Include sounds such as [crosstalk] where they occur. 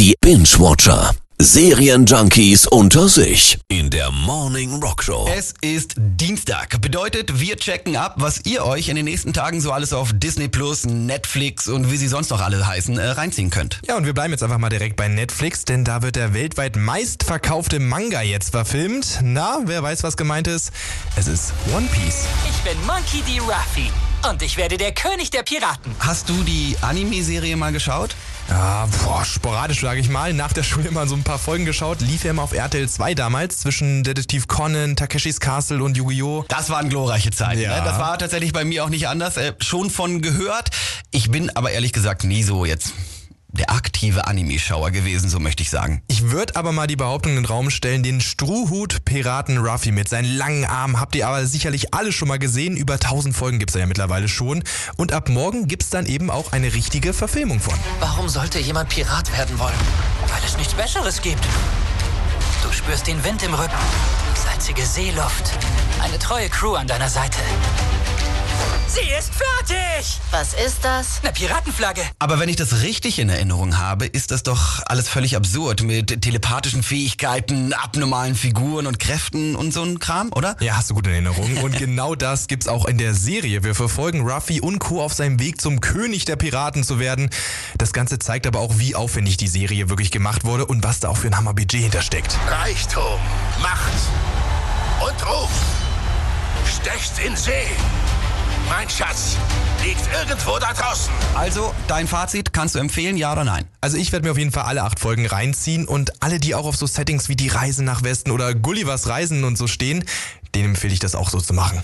Die Binge-Watcher. Serienjunkies unter sich. In der Morning Rock Show. Es ist Dienstag. Bedeutet, wir checken ab, was ihr euch in den nächsten Tagen so alles auf Disney Plus, Netflix und wie sie sonst noch alle heißen, äh, reinziehen könnt. Ja, und wir bleiben jetzt einfach mal direkt bei Netflix, denn da wird der weltweit meistverkaufte Manga jetzt verfilmt. Na, wer weiß, was gemeint ist? Es ist One Piece. Ich bin Monkey D. Ruffy und ich werde der König der Piraten. Hast du die Anime-Serie mal geschaut? Ja, boah, sporadisch sage ich mal. Nach der Schule mal so ein paar Folgen geschaut. Lief ja immer auf RTL 2 damals zwischen Detektiv Conan, Takeshis Castle und Yu-Gi-Oh! Das waren glorreiche Zeiten. Ja. Ne? Das war tatsächlich bei mir auch nicht anders. Äh, schon von gehört. Ich bin aber ehrlich gesagt nie so jetzt der aktive Anime-Schauer gewesen, so möchte ich sagen. Ich würde aber mal die Behauptung in den Raum stellen, den Strohhut-Piraten Ruffy mit seinen langen Armen habt ihr aber sicherlich alle schon mal gesehen. Über 1000 Folgen gibt's da ja mittlerweile schon. Und ab morgen gibt's dann eben auch eine richtige Verfilmung von. Warum sollte jemand Pirat werden wollen? Weil es nichts Besseres gibt. Du spürst den Wind im Rücken, salzige Seeluft, eine treue Crew an deiner Seite. Sie ist fertig! Was ist das? Eine Piratenflagge. Aber wenn ich das richtig in Erinnerung habe, ist das doch alles völlig absurd mit telepathischen Fähigkeiten, abnormalen Figuren und Kräften und so ein Kram, oder? Ja, hast du gut in Erinnerung. Und [laughs] genau das gibt's auch in der Serie. Wir verfolgen Ruffy und Co. auf seinem Weg zum König der Piraten zu werden. Das Ganze zeigt aber auch, wie aufwendig die Serie wirklich gemacht wurde und was da auch für ein Hammerbudget hintersteckt. Reichtum, Macht und Ruf. Stechst in See. Mein Schatz liegt irgendwo da draußen. Also, dein Fazit, kannst du empfehlen, ja oder nein? Also ich werde mir auf jeden Fall alle acht Folgen reinziehen und alle, die auch auf so Settings wie die Reise nach Westen oder Gullivers Reisen und so stehen, denen empfehle ich das auch so zu machen.